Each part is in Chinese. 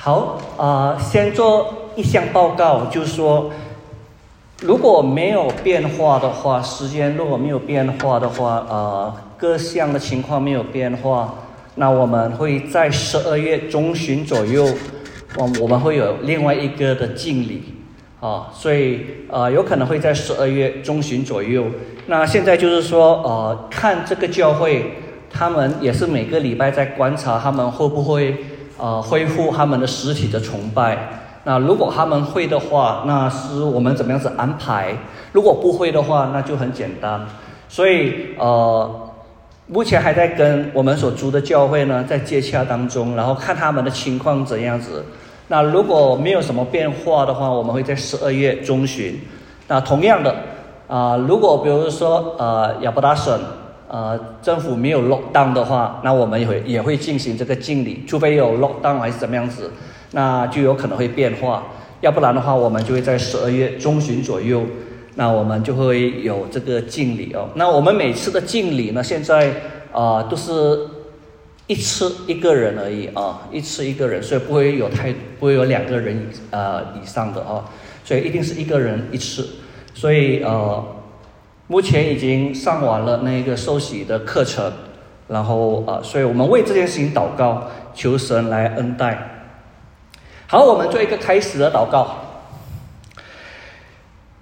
好啊、先做一项报告，就是说，如果没有变化的话，时间如果没有变化的话，呃，各项的情况没有变化，那我们会在十二月中旬左右，我我们会有另外一个的敬礼。啊，所以呃，有可能会在十二月中旬左右。那现在就是说，呃，看这个教会，他们也是每个礼拜在观察他们会不会呃恢复他们的实体的崇拜。那如果他们会的话，那是我们怎么样子安排？如果不会的话，那就很简单。所以呃，目前还在跟我们所租的教会呢在接洽当中，然后看他们的情况怎样子。那如果没有什么变化的话，我们会在十二月中旬。那同样的，啊、如果比如说呃亚伯达省呃政府没有 lock down 的话，那我们也会也会进行这个敬礼，除非有 lock down 还是怎么样子，那就有可能会变化。要不然的话，我们就会在十二月中旬左右，那我们就会有这个敬礼哦。那我们每次的敬礼呢，现在啊、都是一次一个人而已啊，一次一个人，所以不会有太不会有两个人以呃以上的啊，所以一定是一个人一次。所以呃，目前已经上完了那个受洗的课程，然后呃，所以我们为这件事情祷告，求神来恩待。好，我们做一个开始的祷告。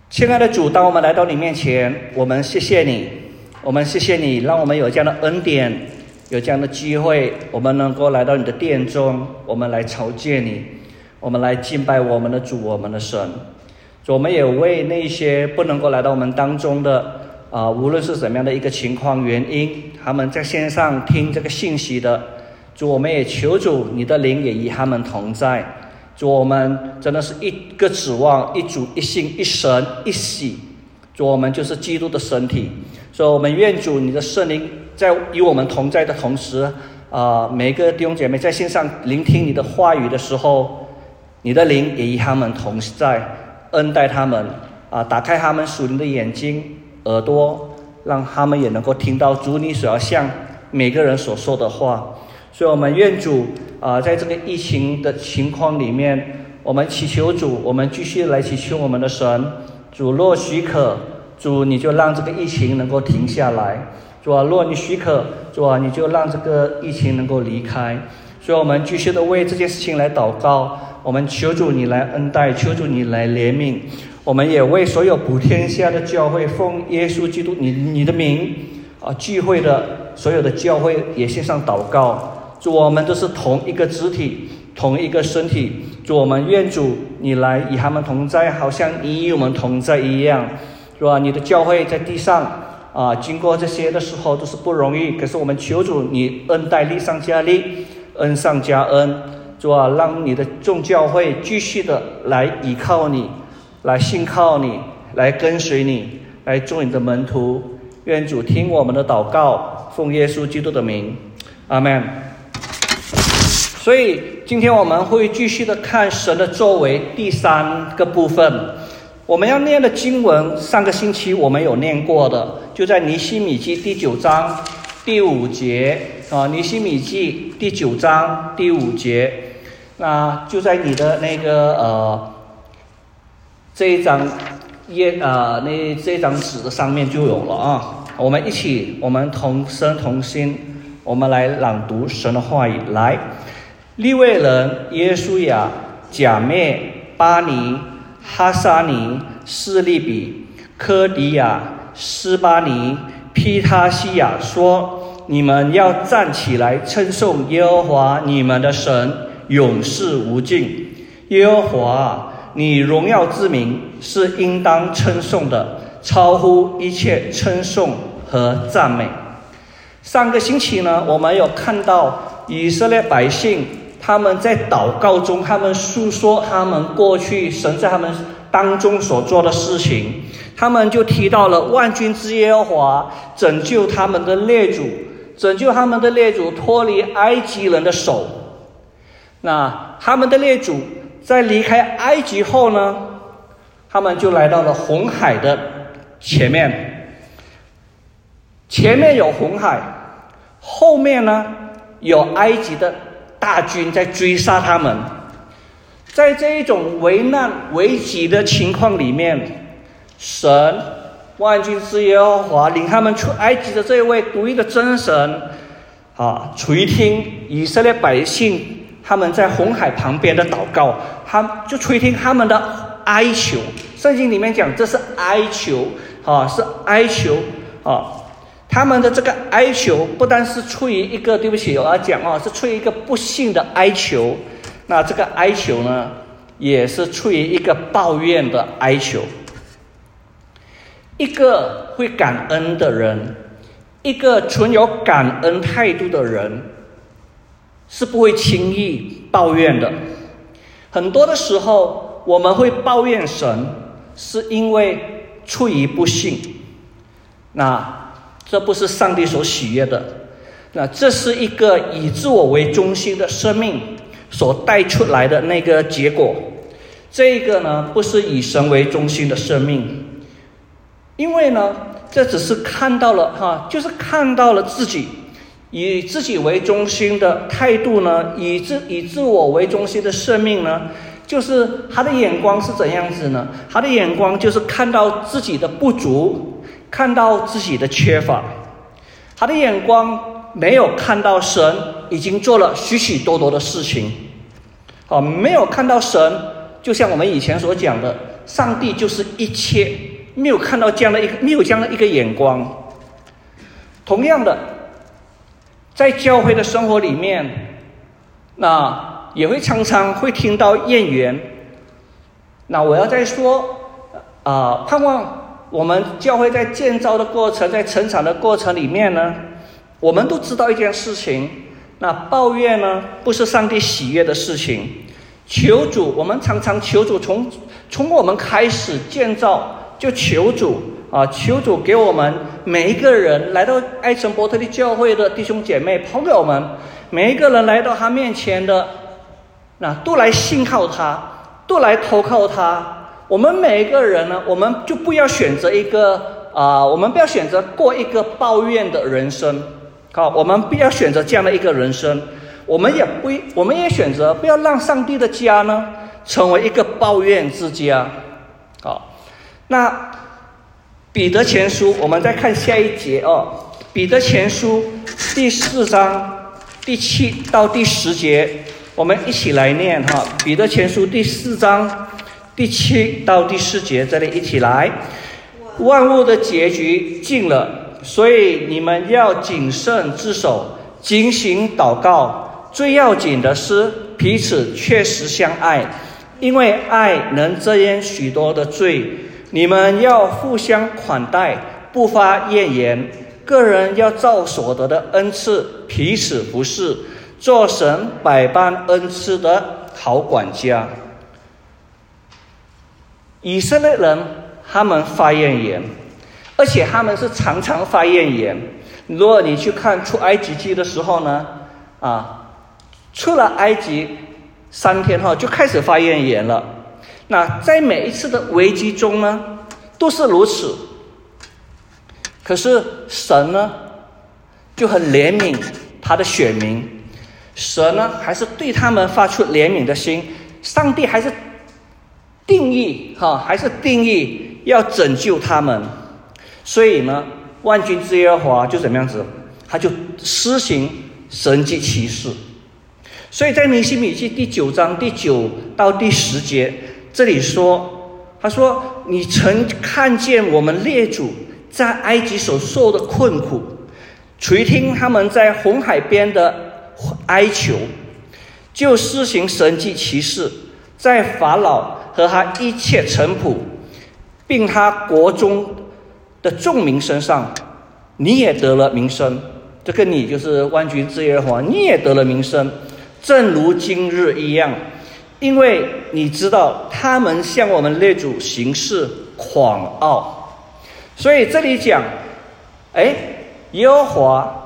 亲爱的主，当我们来到你面前，我们谢谢你，我们谢谢你，让我们有这样的恩典，有这样的机会，我们能够来到你的殿中，我们来朝见你，我们来敬拜我们的主，我们的神。我们也为那些不能够来到我们当中的啊、无论是怎么样的一个情况原因，他们在线上听这个信息的，主，我们也求主你的灵也与他们同在。主，我们真的是一个指望，一主一信一神一喜。主，我们就是基督的身体，所以我们愿主你的圣灵在与我们同在的同时，啊、每个弟兄姐妹在线上聆听你的话语的时候，你的灵也与他们同在，恩待他们啊、打开他们属灵的眼睛、耳朵，让他们也能够听到主你所要向每个人所说的话。所以，我们愿主啊、在这个疫情的情况里面，我们祈求主，我们继续来祈求我们的神，主若许可，主你就让这个疫情能够停下来，主啊，若你许可，主啊，你就让这个疫情能够离开。所以，我们继续的为这件事情来祷告，我们求主你来恩待，求主你来怜悯。我们也为所有普天下的教会，奉耶稣基督你你的名啊聚会的所有的教会也献上祷告。主，我们都是同一个肢体，同一个身体。主，我们愿主你来与他们同在，好像你与我们同在一样，是吧？你的教会在地上啊，经过这些的时候都是不容易，可是我们求主你恩待力上加力，恩上加恩，主啊，让你的众教会继续的来依靠你，来信靠你，来跟随你，来做你的门徒。愿主听我们的祷告，奉耶稣基督的名，阿门。所以今天我们会继续的看神的作为第三个部分。我们要念的经文，上个星期我们有念过的，就在尼希米记第九章第五节啊，尼希米记第九章第五节，那就在你的那个呃这一张页啊、那这张纸的上面就有了啊。我们一起，我们同声同心，我们来朗读神的话语。来，利未人耶稣亚、贾灭、巴尼、哈沙尼、示利比、科迪亚、斯巴尼、皮塔西亚说：“你们要站起来称颂耶和华你们的神，永世无尽。耶和华，你荣耀之名是应当称颂的，超乎一切称颂和赞美。”上个星期呢，我们有看到以色列百姓他们在祷告中，他们诉说他们过去神在他们当中所做的事情，他们就提到了万军之耶和华拯救他们的列祖，拯救他们的列祖脱离埃及人的手。那他们的列祖在离开埃及后呢，他们就来到了红海的前面，前面有红海，后面呢有埃及的大军在追杀他们。在这一种危难危急的情况里面，神万军之耶和华领他们出埃及的这一位独一的真神，啊，垂听以色列百姓他们在红海旁边的祷告，他就垂听他们的哀求。圣经里面讲，这是哀求，啊，是哀求，啊，他们的这个哀求不单是出于一个，对不起，我要讲啊，是出于一个不幸的哀求。那这个哀求呢，也是出于一个抱怨的哀求。一个会感恩的人，一个存有感恩态度的人，是不会轻易抱怨的。很多的时候，我们会抱怨神，是因为出于不幸。那这不是上帝所喜悦的。那这是一个以自我为中心的生命。所带出来的那个结果，这个呢不是以神为中心的生命，因为呢这只是看到了哈，就是看到了自己以自己为中心的态度呢，以自以自我为中心的生命呢，就是他的眼光是怎样子呢？他的眼光就是看到自己的不足，看到自己的缺乏，他的眼光。没有看到神已经做了许许多多的事情，啊，没有看到神，就像我们以前所讲的，上帝就是一切，没有看到这样的一个，没有这样的一个眼光。同样的，在教会的生活里面，那也会常常会听到怨言。那我要再说，啊，盼望我们教会在建造的过程，在成长的过程里面呢。我们都知道一件事情，那抱怨呢，不是上帝喜悦的事情。求主，我们常常求主，从从我们开始建造，就求主啊，求主给我们每一个人来到爱城伯特利教会的弟兄姐妹朋友们，每一个人来到他面前的，那都来信靠他，都来投靠他。我们每一个人呢，我们就不要选择一个啊，我们不要选择过一个抱怨的人生。好，我们不要选择这样的一个人生，我们也不，我们也选择不要让上帝的家呢成为一个抱怨之家。好，那彼得前书，我们再看下一节哦。彼得前书第四章第七到第十节，我们一起来念哈。彼得前书第四章第七到第十节，这里一起来。万物的结局尽了。所以你们要谨慎自守，警醒祷告。最要紧的是彼此确实相爱，因为爱能遮掩许多的罪。你们要互相款待，不发怨言。个人要照所得的恩赐彼此服侍，做神百般恩赐的好管家。以色列人他们发怨言。而且他们是常常发怨言。如果你去看出埃及记的时候呢，啊，出了埃及三天后就开始发怨言了。那在每一次的危机中呢，都是如此。可是神呢，就很怜悯他的选民，神呢还是对他们发出怜悯的心。上帝还是定义哈，还是定义要拯救他们。所以呢，万军之耶和华就怎么样子，他就施行神迹奇事。所以在尼西米记第九章第九到第十节，这里说，他说：“你曾看见我们列祖在埃及所受的困苦，垂听他们在红海边的哀求，就施行神迹奇事，在法老和他一切臣仆，并他国中。”的众民身上，你也得了名声。这个你就是万军之耶和华，你也得了名声，正如今日一样。因为你知道他们向我们列祖行事狂傲，所以这里讲，哎，耶和华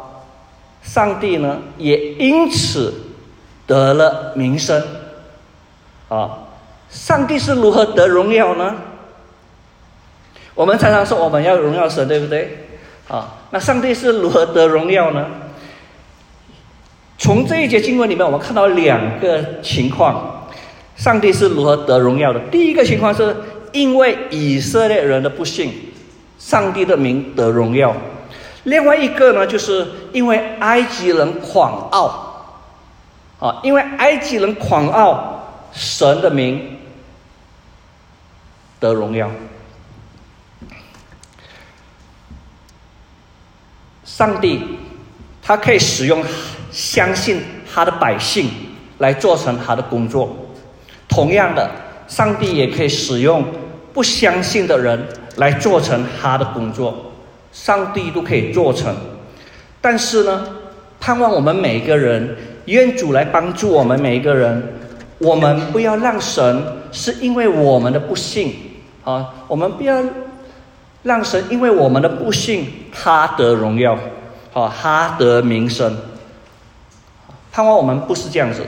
上帝呢，也因此得了名声。啊，上帝是如何得荣耀呢？我们常常说我们要荣耀神，对不对？啊，那上帝是如何得荣耀呢？从这一节经文里面，我们看到两个情况。上帝是如何得荣耀的？第一个情况是因为以色列人的不幸，上帝的名得荣耀；另外一个呢，就是因为埃及人狂傲，啊，因为埃及人狂傲，神的名得荣耀。上帝他可以使用相信他的百姓来做成他的工作。同样的，上帝也可以使用不相信的人来做成他的工作，上帝都可以做成。但是呢，盼望我们每一个人，愿主来帮助我们每一个人，我们不要让神是因为我们的不幸啊，我们不要让神因为我们的不幸他得荣耀，啊，他得名声。盼望我们不是这样子。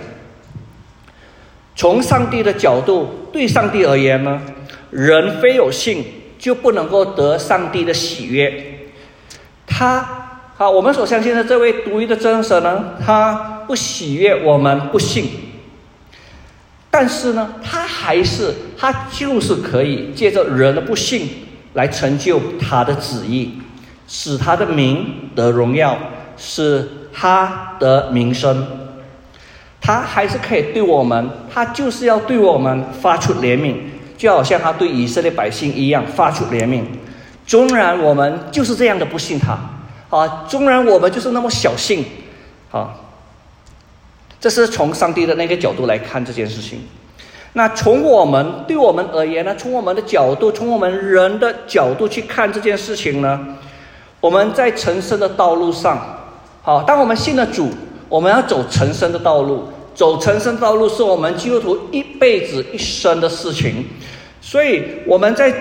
从上帝的角度，对上帝而言呢，人非有信就不能够得上帝的喜悦。他啊，我们所相信的这位独一的真神呢，他不喜悦我们不信，但是呢，他还是他就是可以借着人的不信来成就他的旨意，使他的名得荣耀，使他的名声。他还是可以对我们，他就是要对我们发出怜悯，就好像他对以色列百姓一样发出怜悯。纵然我们就是这样的不信他，啊，纵然我们就是那么小信，啊，这是从上帝的那个角度来看这件事情。那从我们对我们而言呢？从我们的角度，从我们人的角度去看这件事情呢？我们在成圣的道路上，好，当我们信了主。我们要走成圣的道路，走成圣道路是我们基督徒一辈子一生的事情，所以我们在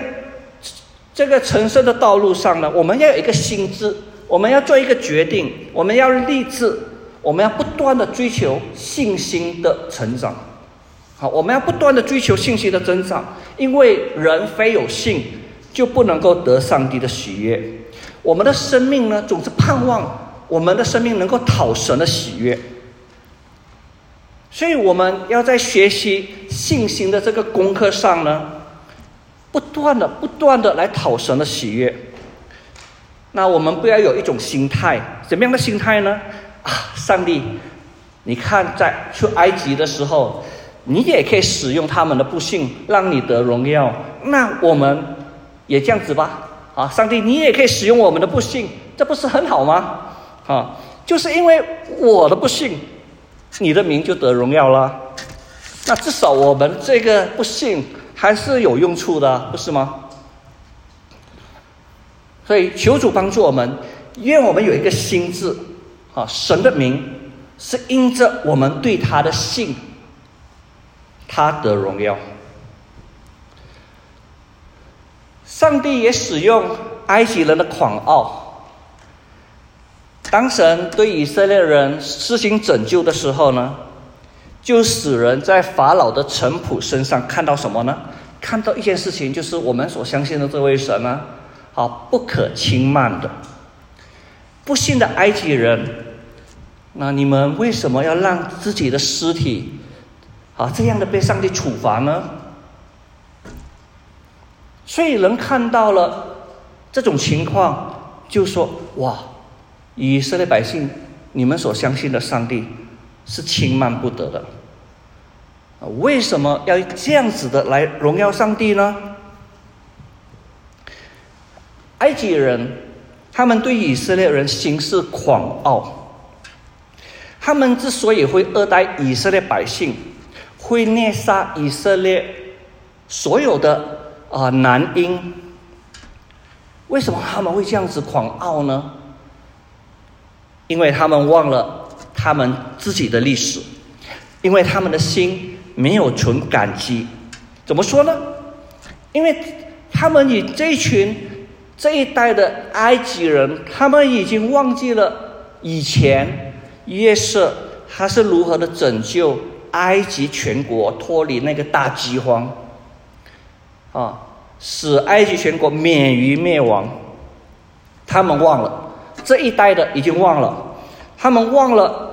这个成圣的道路上呢，我们要有一个心智，我们要做一个决定，我们要立志，我们要不断的追求信心的成长。好，我们要不断的追求信心的增长，因为人非有信就不能够得上帝的喜悦。我们的生命呢，总是盼望。我们的生命能够讨神的喜悦，所以我们要在学习信心的这个功课上呢，不断的、不断的来讨神的喜悦。那我们不要有一种心态，怎么样的心态呢？啊，上帝，你看在出埃及的时候，你也可以使用他们的不幸，让你得荣耀。那我们也这样子吧。啊，上帝，你也可以使用我们的不幸，这不是很好吗？啊，就是因为我的不幸，你的名就得荣耀了。那至少我们这个不幸还是有用处的，不是吗？所以求主帮助我们，愿我们有一个心智，啊，神的名是因着我们对他的信，他得荣耀。上帝也使用埃及人的狂傲。当神对以色列人施行拯救的时候呢，就使人在法老的臣仆身上看到什么呢？看到一件事情，就是我们所相信的这位神呢，好不可轻慢的。不信的埃及人，那你们为什么要让自己的尸体，啊这样的被上帝处罚呢？所以人看到了这种情况，就说哇。以色列百姓，你们所相信的上帝是轻慢不得的。为什么要这样子的来荣耀上帝呢？埃及人他们对以色列人行事狂傲，他们之所以会恶待以色列百姓，会虐杀以色列所有的啊男婴，为什么他们会这样子狂傲呢？因为他们忘了他们自己的历史，因为他们的心没有存感激。怎么说呢？因为他们以这群这一代的埃及人，他们已经忘记了以前约瑟他是如何的拯救埃及全国脱离那个大饥荒，啊，使埃及全国免于灭亡。他们忘了。这一代的已经忘了，他们忘了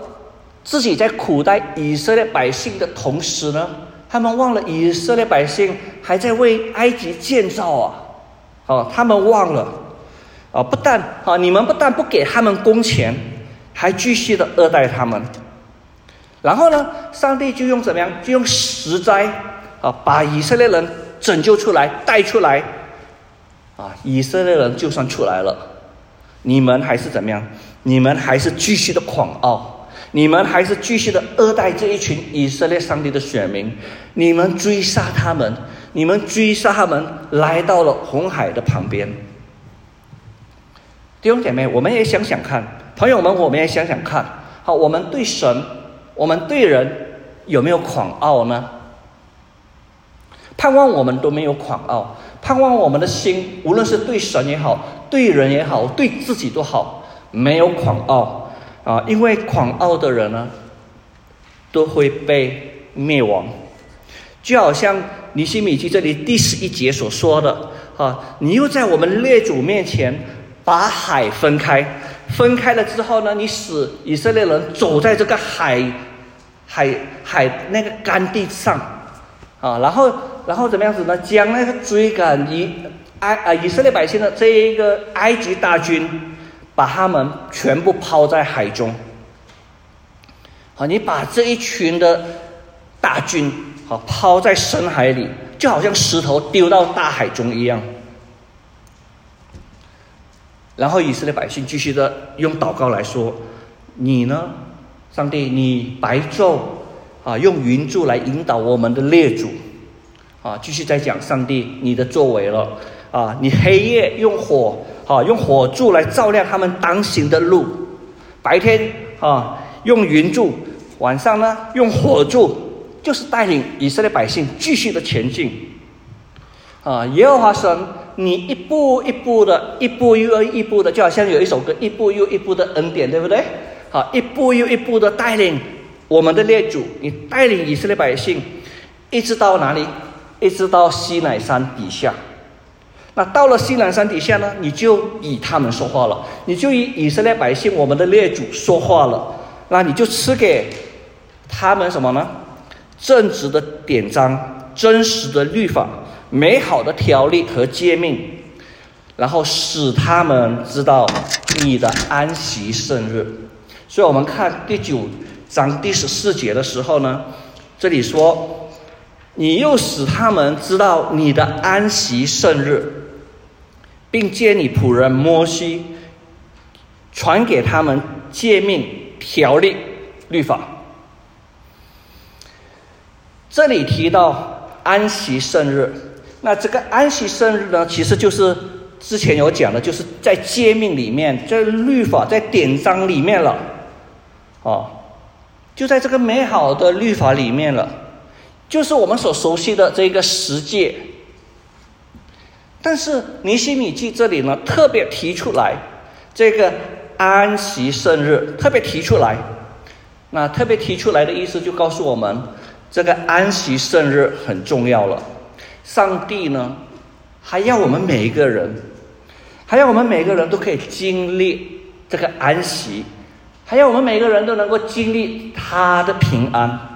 自己在苦待以色列百姓的同时呢，他们忘了以色列百姓还在为埃及建造啊！哦，他们忘了啊！不但啊，你们不但不给他们工钱，还继续的恶待他们。然后呢，上帝就用怎么样？就用十灾啊，把以色列人拯救出来，带出来。啊，以色列人就算出来了，你们还是怎么样？你们还是继续的狂傲，你们还是继续的恶待这一群以色列上帝的选民。你们追杀他们，你们追杀他们，来到了红海的旁边。弟兄姐妹，我们也想想看，朋友们，我们也想想看。好，我们对神，我们对人，有没有狂傲呢？盼望我们都没有狂傲。盼望我们的心，无论是对神也好，对人也好，对自己都好，没有狂傲啊！因为狂傲的人呢，都会被灭亡。就好像尼西米记这里第十一节所说的啊，你又在我们列祖面前把海分开，分开了之后呢，你使以色列人走在这个海海海那个干地上啊，然后。然后怎么样子呢？将那个追赶以埃啊以色列百姓的这一个埃及大军，把他们全部抛在海中。好，你把这一群的大军好抛在深海里，就好像石头丢到大海中一样。然后以色列百姓继续的用祷告来说：“你呢，上帝，你白昼啊用云柱来引导我们的列祖。”啊，继续在讲上帝你的作为了啊！你黑夜用火啊，用火柱来照亮他们当行的路；白天啊，用云柱；晚上呢，用火柱，就是带领以色列百姓继续的前进。啊，耶和华神，你一步一步的，一步又一步的，就好像有一首歌，一步又一步的恩典，对不对？好，一步又一步的带领我们的列祖，你带领以色列百姓，一直到哪里？一直到西乃山底下，那到了西南山底下呢，你就以他们说话了，你就以以色列百姓我们的列祖说话了，那你就赐给他们什么呢？正直的典章、真实的律法、美好的条例和诫命，然后使他们知道你的安息圣日。所以我们看第九章第十四节的时候呢，这里说。你又使他们知道你的安息圣日，并借你仆人摩西传给他们诫命、条例、律法。这里提到安息圣日，那这个安息圣日呢，其实就是之前有讲的，就是在诫命里面，在律法、在典章里面了，哦，就在这个美好的律法里面了。就是我们所熟悉的这个十诫，但是尼西米记这里呢特别提出来这个安息圣日，特别提出来，那特别提出来的意思就告诉我们，这个安息圣日很重要了。上帝呢还要我们每一个人，还要我们每个人都可以经历这个安息，还要我们每个人都能够经历他的平安。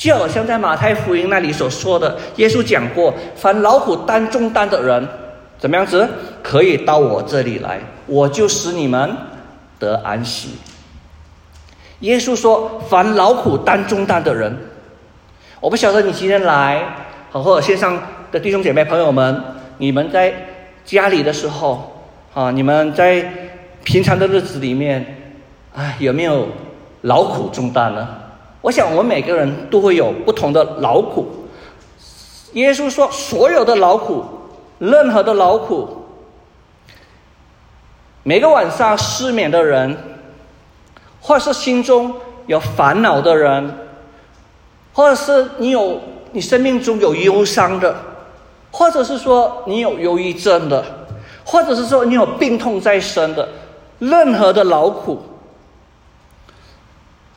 就好像在马太福音那里所说的，耶稣讲过：“凡劳苦担重担的人，怎么样子可以到我这里来，我就使你们得安息。”耶稣说：“凡劳苦担重担的人，我不晓得你今天来，好或者线上的弟兄姐妹朋友们，你们在家里的时候啊，你们在平常的日子里面，啊，有没有劳苦重担呢？”我想，我们每个人都会有不同的劳苦。耶稣说：“所有的劳苦，任何的劳苦，每个晚上失眠的人，或是心中有烦恼的人，或者是你有你生命中有忧伤的，或者是说你有忧郁症的，或者是说你有病痛在身的，任何的劳苦。”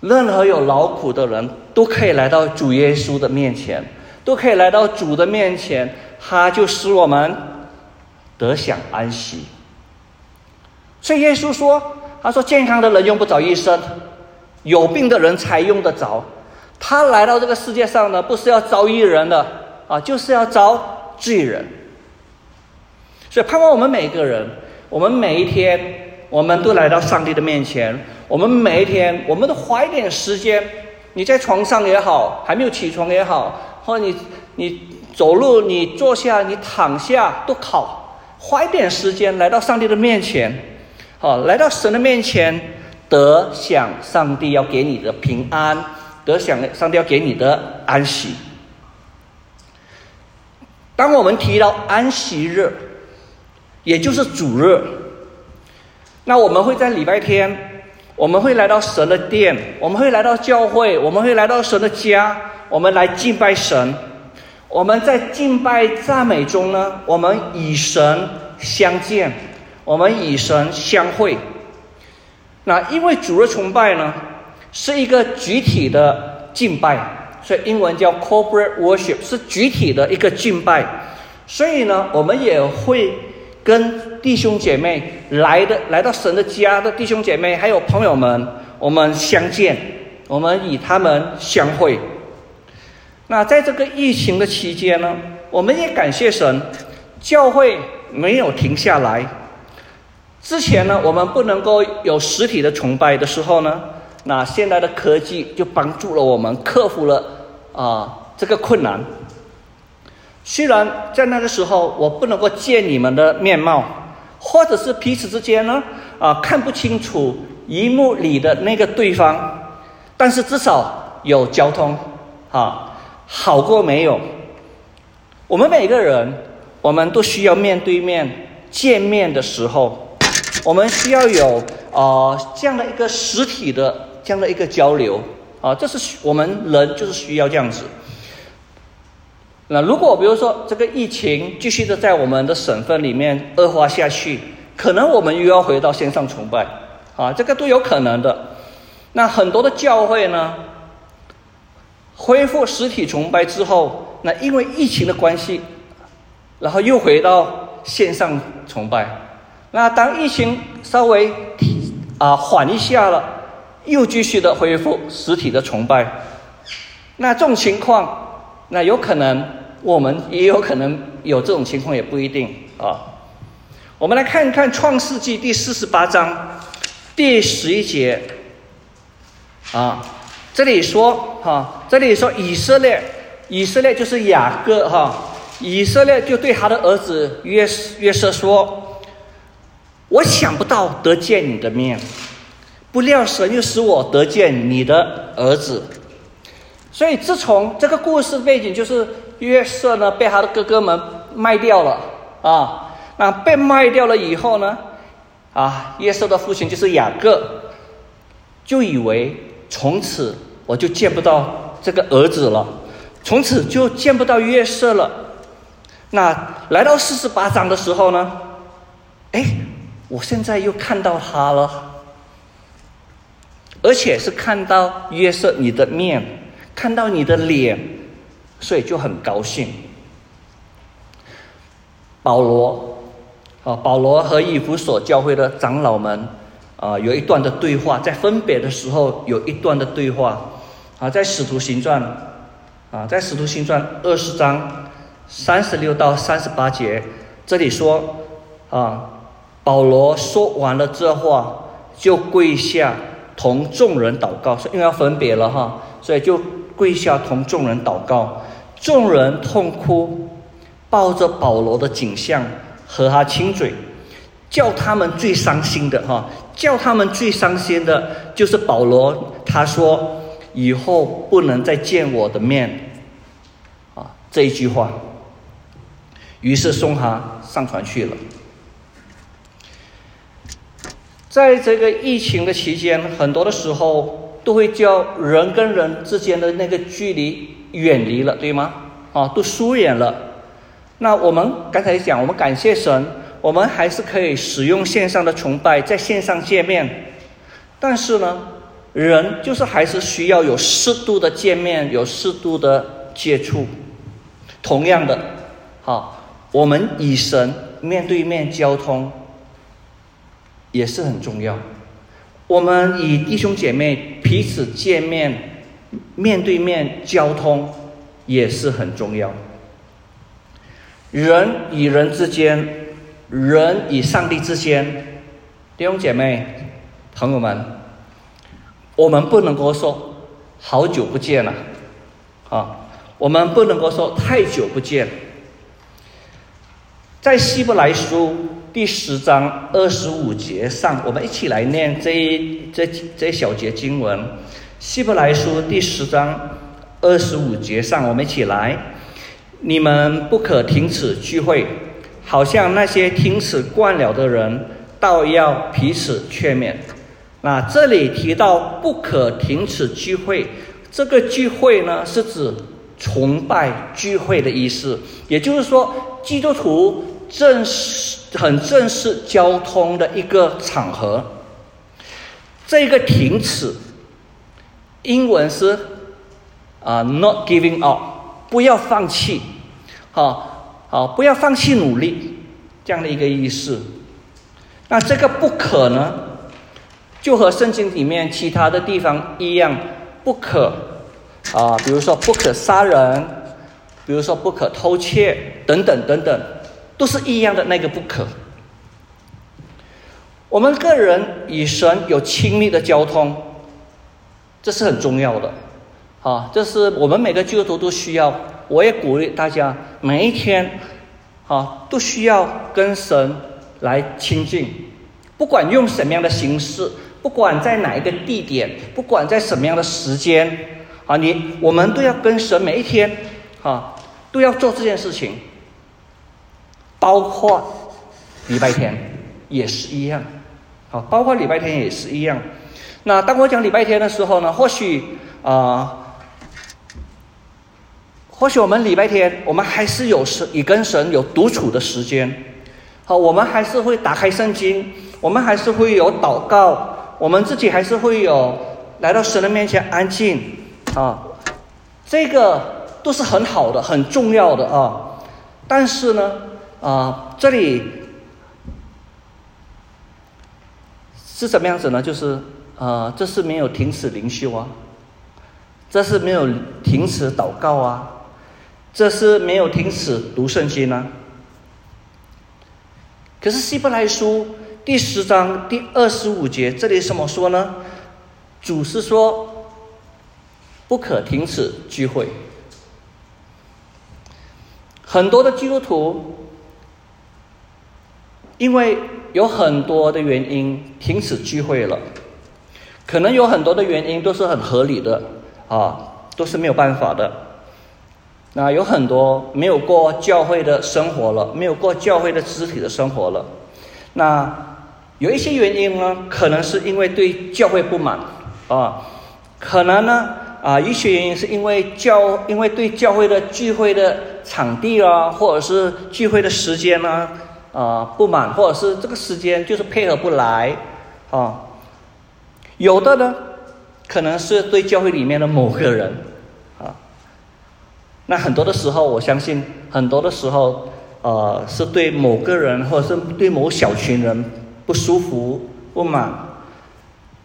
任何有劳苦的人都可以来到主耶稣的面前，都可以来到主的面前，他就使我们得享安息。所以耶稣说：“他说健康的人用不着医生，有病的人才用得着。他来到这个世界上呢，不是要招义人的啊，就是要招罪人。所以盼望我们每个人，我们每一天，我们都来到上帝的面前。我们每一天，我们都花一点时间。你在床上也好，还没有起床也好，或你你走路、你坐下、你躺下都好，花一点时间来到上帝的面前，好，来到神的面前，得享上帝要给你的平安，得享上帝要给你的安息。当我们提到安息日。也就是主日，那我们会在礼拜天，我们会来到神的殿，我们会来到教会，我们会来到神的家，我们来敬拜神。我们在敬拜赞美中呢，我们以神相见，我们以神相会。那因为主日崇拜呢，是一个集体的敬拜，所以英文叫 corporate worship，是集体的一个敬拜。所以呢，我们也会。跟弟兄姐妹来的来到神的家的弟兄姐妹还有朋友们，我们相见，我们与他们相会。那在这个疫情的期间呢，我们也感谢神，教会没有停下来。之前呢，我们不能够有实体的崇拜的时候呢，那现在的科技就帮助了我们克服了啊这个困难。虽然在那个时候我不能够见你们的面貌，或者是彼此之间呢啊看不清楚荧幕里的那个对方，但是至少有交通啊好过没有。我们每个人我们都需要面对面见面的时候，我们需要有啊这样的一个实体的这样的一个交流啊，这是我们人就是需要这样子。那如果比如说这个疫情继续的在我们的省份里面恶化下去，可能我们又要回到线上崇拜，啊，这个都有可能的。那很多的教会呢，恢复实体崇拜之后，那因为疫情的关系，然后又回到线上崇拜。那当疫情稍微啊缓一下了，又继续的恢复实体的崇拜。那这种情况，那有可能。我们也有可能有这种情况，也不一定啊。我们来看一看《创世纪》第四十八章第十一节啊，这里说哈，这里说以色列，以色列就是雅各哈，以色列就对他的儿子约约瑟说：“我想不到得见你的面，不料神又使我得见你的儿子。”所以自从这个故事背景就是。约瑟呢，被他的哥哥们卖掉了啊。那被卖掉了以后呢，啊，约瑟的父亲就是雅各，就以为从此我就见不到这个儿子了，从此就见不到约瑟了。那来到四十八章的时候呢，哎，我现在又看到他了，而且是看到约瑟你的面，看到你的脸。所以就很高兴。保罗，啊，保罗和以弗所教会的长老们，啊，有一段的对话，在分别的时候有一段的对话，啊，在使徒行传，啊，在使徒行传二十章三十六到三十八节，这里说，啊，保罗说完了这话，就跪下同众人祷告，因为要分别了哈，所以就跪下同众人祷告。众人痛哭，抱着保罗的景象和他亲嘴，叫他们最伤心的哈，叫他们最伤心的就是保罗。他说：“以后不能再见我的面。”啊，这一句话。于是送他上船去了。在这个疫情的期间，很多的时候都会叫人跟人之间的那个距离。远离了，对吗？啊，都疏远了。那我们刚才讲，我们感谢神，我们还是可以使用线上的崇拜，在线上见面。但是呢，人就是还是需要有适度的见面，有适度的接触。同样的，好，我们与神面对面交通也是很重要。我们与弟兄姐妹彼此见面。面对面交通也是很重要。人与人之间，人与上帝之间，弟兄姐妹、朋友们，我们不能够说好久不见了，啊，我们不能够说太久不见。在希伯来书第十章二十五节上，我们一起来念这一这这小节经文。希伯来书第十章二十五节上，我们一起来。你们不可停止聚会，好像那些停止惯了的人，倒要彼此劝勉。那这里提到不可停止聚会，这个聚会呢，是指崇拜聚会的意思。也就是说，基督徒正式、很正式交通的一个场合。这个停止，英文是啊，not giving up，不要放弃。好好，不要放弃努力，这样的一个意思。那这个不可呢，就和圣经里面其他的地方一样，不可啊，比如说不可杀人，比如说不可偷窃等等等等，都是一样的那个不可。我们个人与神有亲密的交通，这是很重要的，啊，这是我们每个基督徒都需要。我也鼓励大家每一天，啊，都需要跟神来亲近，不管用什么样的形式，不管在哪一个地点，不管在什么样的时间，啊，你我们都要跟神每一天，啊，都要做这件事情，包括礼拜天也是一样，好，包括礼拜天也是一样。那当我讲礼拜天的时候呢，或许啊。或许我们礼拜天，我们还是有神，与跟神有独处的时间。好，我们还是会打开圣经，我们还是会有祷告，我们自己还是会有来到神的面前安静。啊，这个都是很好的，很重要的啊。但是呢，啊，这里是什么样子呢？就是啊，这是没有停止灵修啊，这是没有停止祷告啊。这是没有停止读圣经呢。可是希伯来书第十章第二十五节这里怎么说呢？主是说不可停止聚会。很多的基督徒因为有很多的原因停止聚会了，可能有很多的原因都是很合理的啊，都是没有办法的。那有很多没有过教会的生活了，没有过教会的肢体的生活了。那有一些原因呢，可能是因为对教会不满啊，可能呢啊一些原因是因为教，因为对教会的聚会的场地啊，或者是聚会的时间呢啊啊不满，或者是这个时间就是配合不来啊。有的呢，可能是对教会里面的某个人。啊那很多的时候，我相信很多的时候，呃，是对某个人或者是对某小群人不舒服、不满，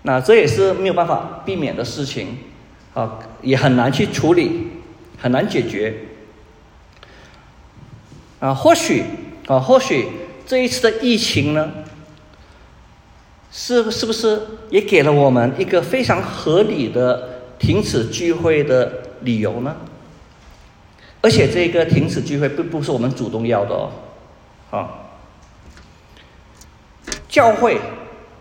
那这也是没有办法避免的事情，啊，也很难去处理，很难解决。啊，或许啊，或许这一次的疫情呢，是是不是也给了我们一个非常合理的停止聚会的理由呢？而且这个停止聚会并不是我们主动要的哦，啊，教会，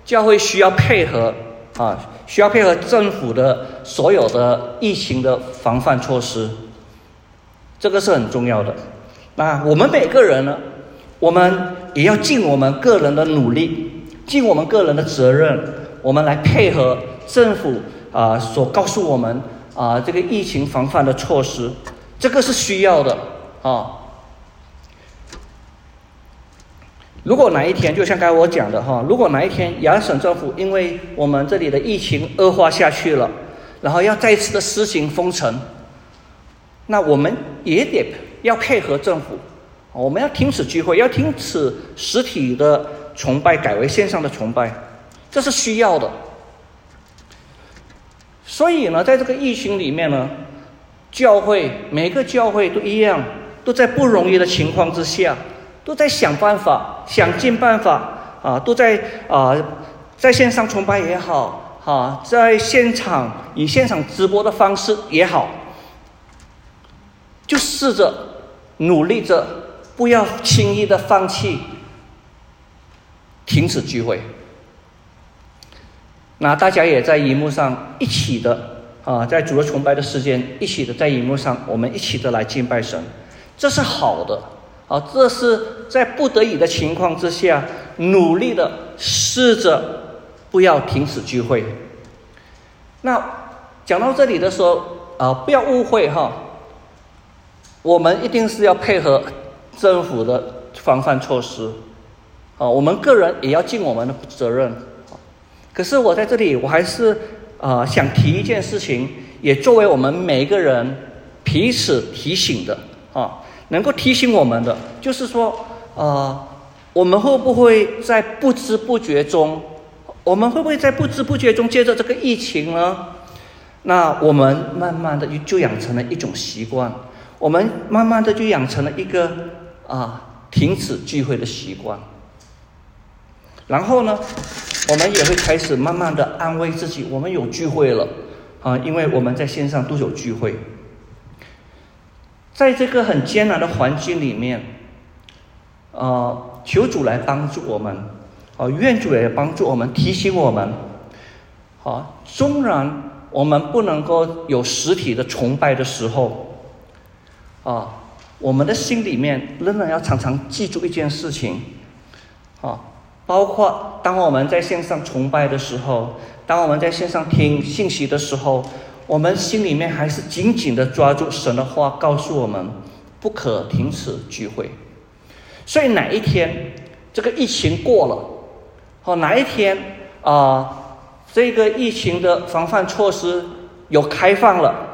教会需要配合啊，需要配合政府的所有的疫情的防范措施，这个是很重要的。那我们每个人呢，我们也要尽我们个人的努力，尽我们个人的责任，我们来配合政府啊所告诉我们啊这个疫情防范的措施。这个是需要的啊！如果哪一天，就像刚才我讲的哈，如果哪一天亚省政府因为我们这里的疫情恶化下去了，然后要再次的实行封城，那我们也得要配合政府，我们要停止聚会，要停止实体的崇拜，改为线上的崇拜，这是需要的。所以呢，在这个疫情里面呢，教会每个教会都一样，都在不容易的情况之下，都在想办法，想尽办法啊，都在啊，在线上崇拜也好，哈，在现场以现场直播的方式也好，就试着努力着，不要轻易的放弃，停止聚会。那大家也在荧幕上一起的啊，在主日崇拜的时间，一起的在荧幕上，我们一起的来敬拜神，这是好的啊，这是在不得已的情况之下，努力的试着不要停止聚会。那讲到这里的时候啊，不要误会哈，我们一定是要配合政府的防范措施啊，我们个人也要尽我们的责任。可是我在这里，我还是啊想提一件事情，也作为我们每一个人彼此提醒的啊，能够提醒我们的，就是说，呃，我们会不会在不知不觉中，我们会不会在不知不觉中借着这个疫情呢？那我们慢慢的就养成了一种习惯，我们慢慢的就养成了一个啊停止聚会的习惯，然后呢？我们也会开始慢慢的安慰自己，我们有聚会了，啊，因为我们在线上都有聚会。在这个很艰难的环境里面，呃，求主来帮助我们，啊，愿主来帮助我们，提醒我们，好，纵然我们不能够有实体的崇拜的时候，啊，我们的心里面仍然要常常记住一件事情，啊。包括当我们在线上崇拜的时候，当我们在线上听信息的时候，我们心里面还是紧紧的抓住神的话，告诉我们不可停止聚会。所以哪一天这个疫情过了，哦，哪一天啊，这个疫情的防范措施有开放了，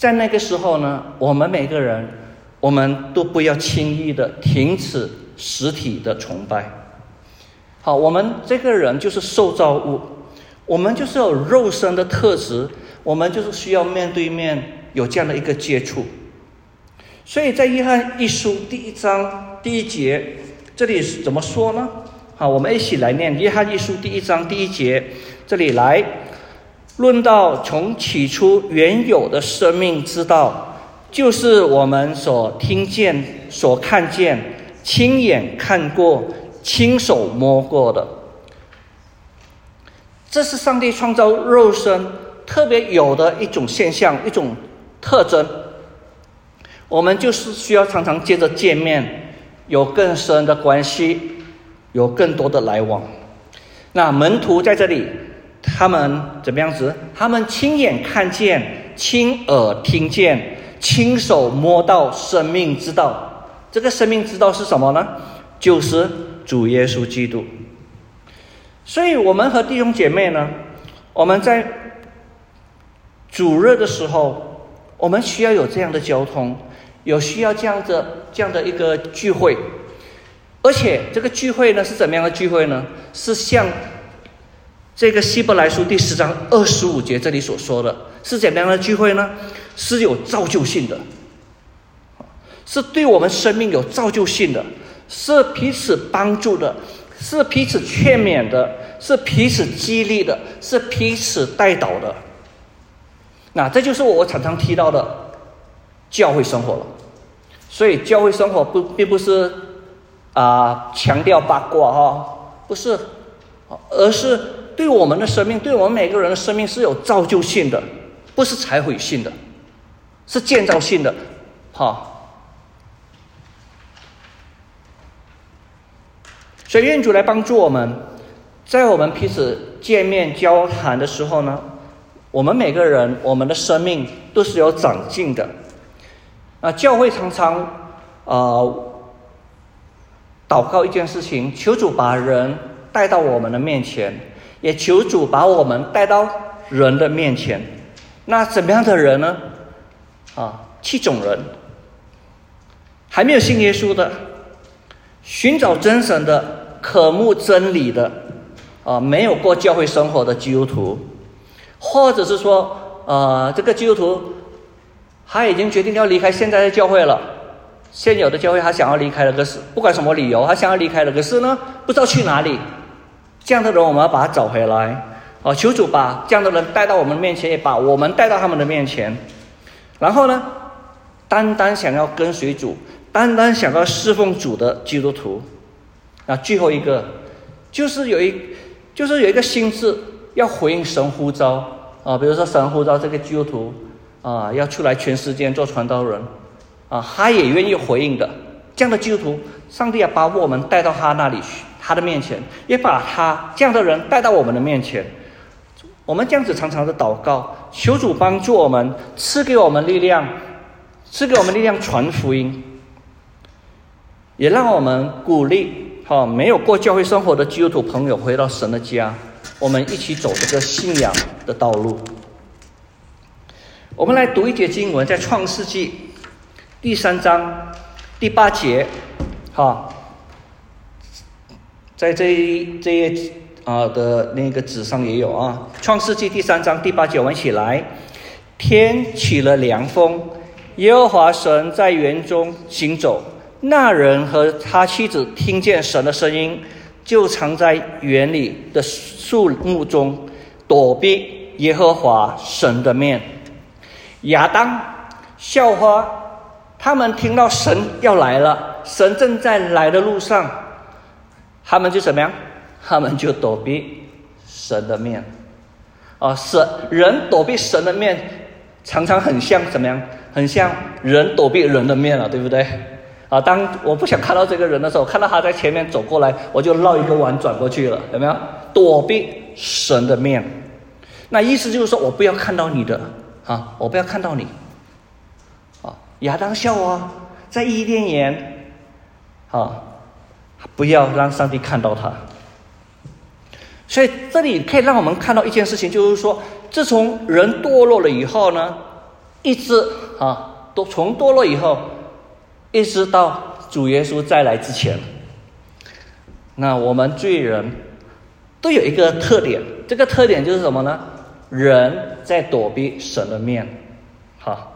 在那个时候呢，我们每个人，我们都不要轻易的停止。实体的崇拜，好，我们这个人就是受造物，我们就是有肉身的特质，我们就是需要面对面有这样的一个接触。所以在约翰一书第一章第一节，这里怎么说呢？好，我们一起来念约翰一书第一章第一节，这里来论到从起初原有的生命之道，就是我们所听见、所看见。亲眼看过、亲手摸过的，这是上帝创造肉身特别有的一种现象、一种特征。我们就是需要常常接着见面，有更深的关系，有更多的来往。那门徒在这里，他们怎么样子？他们亲眼看见、亲耳听见、亲手摸到生命之道。这个生命之道是什么呢？就是主耶稣基督。所以，我们和弟兄姐妹呢，我们在主日的时候，我们需要有这样的交通，有需要这样的这样的一个聚会。而且，这个聚会呢是怎么样的聚会呢？是像这个希伯来书第十章二十五节这里所说的，是怎样的聚会呢？是有造就性的。是对我们生命有造就性的，是彼此帮助的，是彼此劝勉的，是彼此激励的，是彼此带导的。那这就是我常常提到的教会生活了。所以教会生活不并不是啊强调八卦哈，不是，而是对我们的生命，对我们每个人的生命是有造就性的，不是摧毁性的，是建造性的，哈。所以愿主来帮助我们，在我们彼此见面交谈的时候呢，我们每个人我们的生命都是有长进的。啊，教会常常啊祷告一件事情，求主把人带到我们的面前，也求主把我们带到人的面前。那怎么样的人呢？啊，七种人，还没有信耶稣的，寻找真神的。渴慕真理的，啊，没有过教会生活的基督徒，或者是说，呃，这个基督徒他已经决定要离开现在的教会了，现有的教会他想要离开了，可是不管什么理由，他想要离开了，可是呢，不知道去哪里。这样的人，我们要把他找回来。哦，求主把这样的人带到我们面前，也把我们带到他们的面前。然后呢，单单想要跟随主，单单想要侍奉主的基督徒。那最后一个，就是有一，就是有一个心智要回应神呼召啊，比如说神呼召这个基督徒啊，要出来全世界做传道人啊，他也愿意回应的。这样的基督徒，上帝要把我们带到他那里去，他的面前，也把他这样的人带到我们的面前。我们这样子常常的祷告，求主帮助我们，赐给我们力量，赐给我们力量传福音，也让我们鼓励哈没有过教会生活的基督徒朋友回到神的家，我们一起走这个信仰的道路。我们来读一节经文，在创世纪第三章第八节，哈，在这一这一。啊的那个纸上也有啊，《创世纪》第三章第八节，我们起来。天起了凉风，耶和华神在园中行走。那人和他妻子听见神的声音，就藏在园里的树木中，躲避耶和华神的面。亚当、笑话，他们听到神要来了，神正在来的路上，他们就怎么样？他们就躲避神的面，啊，神人躲避神的面，常常很像怎么样？很像人躲避人的面了，对不对？啊，当我不想看到这个人的时候，看到他在前面走过来，我就绕一个弯转过去了，有没有？躲避神的面，那意思就是说我不要看到你的，啊，我不要看到你，啊，亚当笑啊，在伊甸园，啊，不要让上帝看到他。所以这里可以让我们看到一件事情，就是说，自从人堕落了以后呢，一直啊，都从堕落以后，一直到主耶稣再来之前，那我们罪人都有一个特点，这个特点就是什么呢？人在躲避神的面，哈。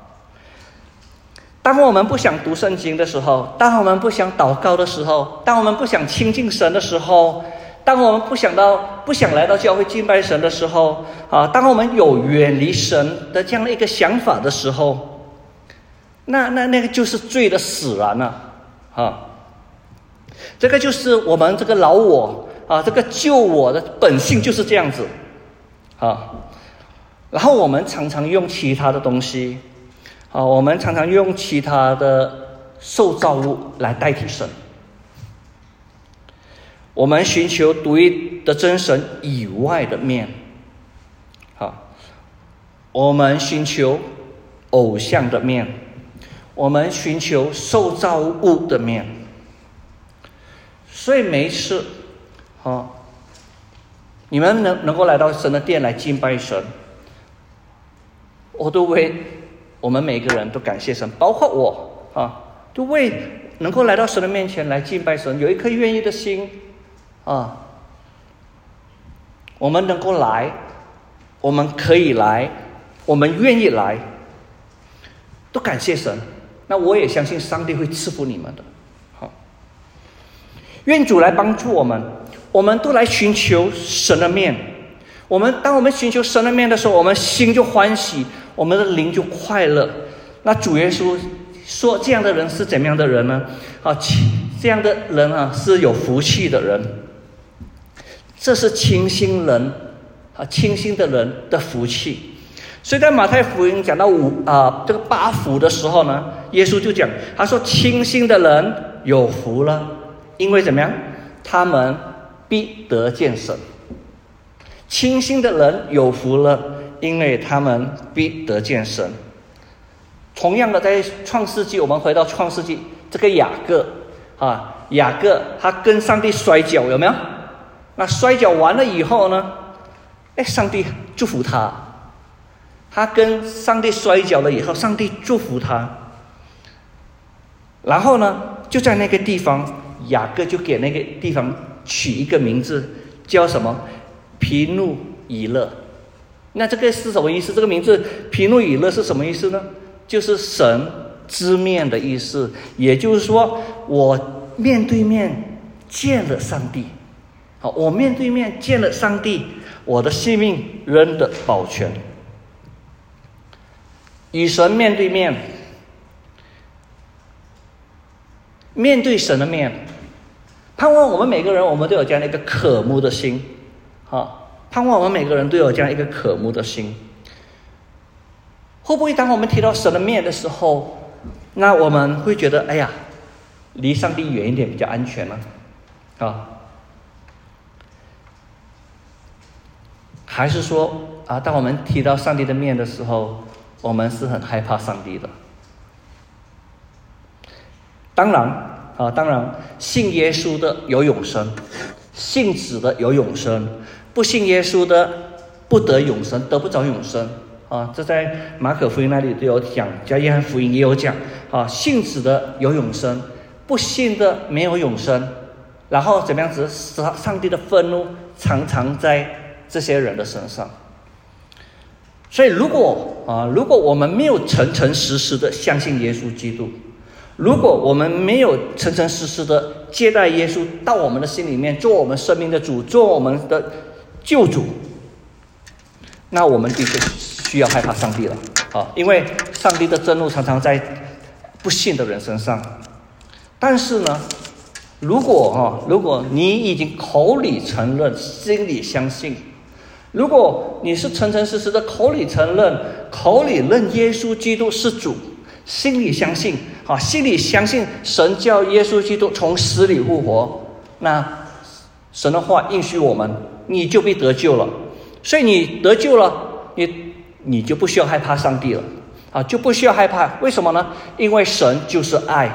当我们不想读圣经的时候，当我们不想祷告的时候，当我们不想亲近神的时候。当我们不想到、不想来到教会敬拜神的时候，啊，当我们有远离神的这样的一个想法的时候，那、那、那个就是罪的使然了，啊，这个就是我们这个老我啊，这个旧我的本性就是这样子，啊，然后我们常常用其他的东西，啊，我们常常用其他的受造物来代替神。我们寻求独一的真神以外的面，好，我们寻求偶像的面，我们寻求受造物的面，所以每一次，好，你们能能够来到神的殿来敬拜神，我都为我们每个人都感谢神，包括我啊，都为能够来到神的面前来敬拜神，有一颗愿意的心。啊，我们能够来，我们可以来，我们愿意来，都感谢神。那我也相信上帝会赐福你们的。好，愿主来帮助我们，我们都来寻求神的面。我们当我们寻求神的面的时候，我们心就欢喜，我们的灵就快乐。那主耶稣说：“这样的人是怎么样的人呢？啊，这样的人啊是有福气的人。”这是清心人啊，清心的人的福气。所以在马太福音讲到五啊这个八福的时候呢，耶稣就讲，他说清心的人有福了，因为怎么样？他们必得见神。清心的人有福了，因为他们必得见神。同样的，在创世纪，我们回到创世纪，这个雅各啊，雅各他跟上帝摔跤，有没有？那摔跤完了以后呢？哎，上帝祝福他。他跟上帝摔跤了以后，上帝祝福他。然后呢，就在那个地方，雅各就给那个地方取一个名字，叫什么？皮怒以乐。那这个是什么意思？这个名字皮诺以勒是什么意思呢？就是神之面的意思，也就是说，我面对面见了上帝，好，我面对面见了上帝，我的性命仍得保全。与神面对面，面对神的面，盼望我们每个人，我们都有这样的一个渴慕的心，好，盼望我们每个人都有这样一个渴慕的心。会不会当我们提到神的面的时候，那我们会觉得，哎呀，离上帝远一点比较安全呢？啊？还是说啊，当我们提到上帝的面的时候，我们是很害怕上帝的？当然啊，当然，信耶稣的有永生，信子的有永生，不信耶稣的不得永生，得不着永生。啊，这在马可福音那里都有讲，加约翰福音也有讲。啊，信子的有永生，不信的没有永生。然后怎么样子？上上帝的愤怒常常在这些人的身上。所以，如果啊，如果我们没有诚诚实实的相信耶稣基督，如果我们没有诚诚实实的接待耶稣到我们的心里面，做我们生命的主，做我们的救主，那我们的确。需要害怕上帝了，啊，因为上帝的震怒常常在不信的人身上。但是呢，如果哈，如果你已经口里承认，心里相信，如果你是诚诚实实的口里承认，口里认耶稣基督是主，心里相信，啊，心里相信神叫耶稣基督从死里复活，那神的话应许我们，你就被得救了。所以你得救了，你。你就不需要害怕上帝了，啊，就不需要害怕。为什么呢？因为神就是爱，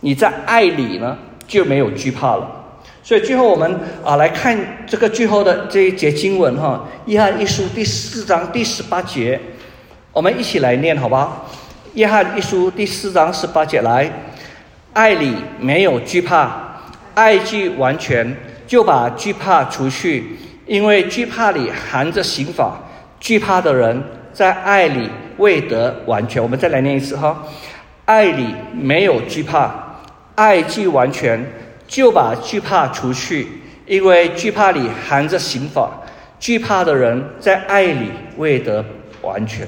你在爱里呢就没有惧怕了。所以最后我们啊来看这个最后的这一节经文哈，《约翰一书》第四章第十八节，我们一起来念好吧？《约翰一书》第四章十八节来，爱里没有惧怕，爱既完全，就把惧怕除去，因为惧怕里含着刑法。惧怕的人在爱里未得完全。我们再来念一次哈，爱里没有惧怕，爱既完全，就把惧怕除去，因为惧怕里含着刑法。惧怕的人在爱里未得完全。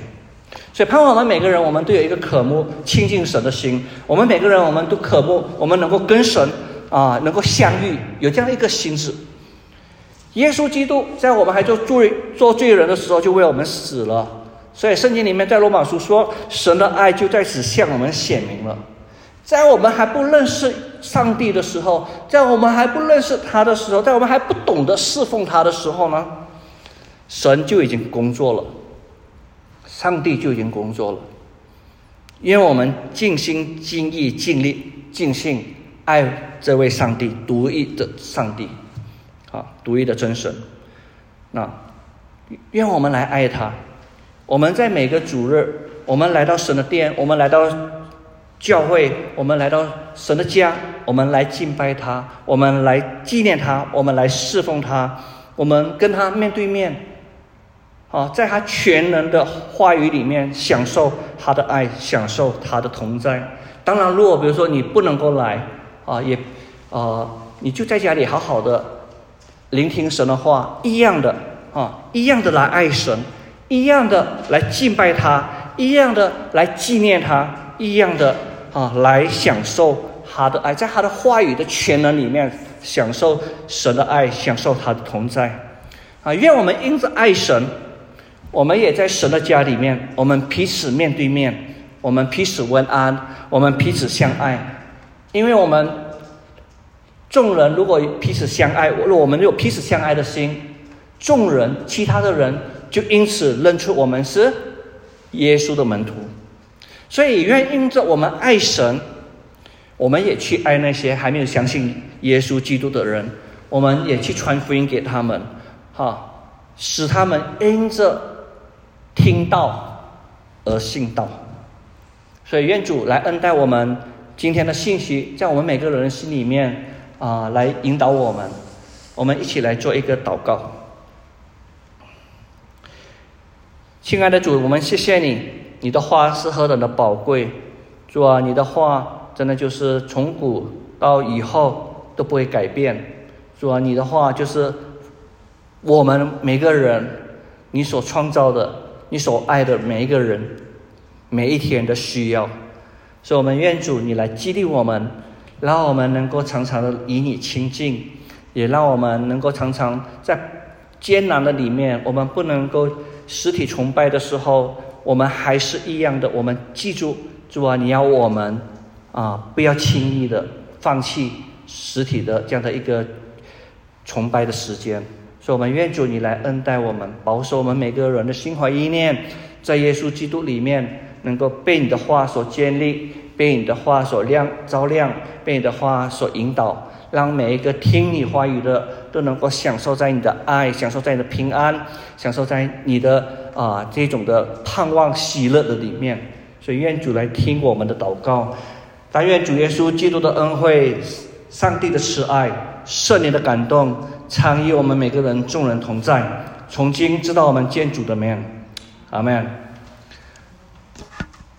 所以盼望我们每个人，我们都有一个渴慕亲近神的心。我们每个人，我们都渴慕，我们能够跟神啊，能够相遇，有这样一个心智。耶稣基督在我们还做罪做罪人的时候，就为我们死了。所以圣经里面在罗马书说，神的爱就在此向我们显明了。在我们还不认识上帝的时候，在我们还不认识他的时候，在我们还不懂得侍奉他的时候呢，神就已经工作了，上帝就已经工作了。因为我们尽心尽意尽力尽兴爱这位上帝独一的上帝。啊，独一的真神，那愿我们来爱他。我们在每个主日，我们来到神的殿，我们来到教会，我们来到神的家，我们来敬拜他，我们来纪念他，我们来侍奉他，我们跟他面对面，啊，在他全能的话语里面享受他的爱，享受他的同在。当然，如果比如说你不能够来，啊，也啊，你就在家里好好的。聆听神的话，一样的啊，一样的来爱神，一样的来敬拜他，一样的来纪念他，一样的啊来享受他的爱，在他的话语的全能里面享受神的爱，享受他的同在啊！愿我们因着爱神，我们也在神的家里面，我们彼此面对面，我们彼此问安，我们彼此相爱，因为我们。众人如果彼此相爱，如果我们有彼此相爱的心，众人其他的人就因此认出我们是耶稣的门徒。所以愿因着我们爱神，我们也去爱那些还没有相信耶稣基督的人，我们也去传福音给他们，哈，使他们因着听到而信道。所以愿主来恩待我们今天的信息，在我们每个人心里面。啊，来引导我们，我们一起来做一个祷告。亲爱的主，我们谢谢你，你的话是何等的宝贵。主啊，你的话真的就是从古到以后都不会改变。主啊，你的话就是我们每个人，你所创造的，你所爱的每一个人，每一天的需要。所以，我们愿主你来激励我们，让我们能够常常的与你亲近，也让我们能够常常在艰难的里面，我们不能够实体崇拜的时候，我们还是一样的。我们记住，主啊，你要我们啊，不要轻易的放弃实体的这样的一个崇拜的时间。所以，我们愿主你来恩待我们，保守我们每个人的心怀意念，在耶稣基督里面。能够被你的话所建立，被你的话所亮照亮，被你的话所引导，让每一个听你话语的都能够享受在你的爱，享受在你的平安，享受在你的啊这种的盼望喜乐的里面。所以愿主来听我们的祷告，但愿主耶稣基督的恩惠、上帝的慈爱、圣灵的感动，常与我们每个人众人同在，从今直到我们见主的面。阿门。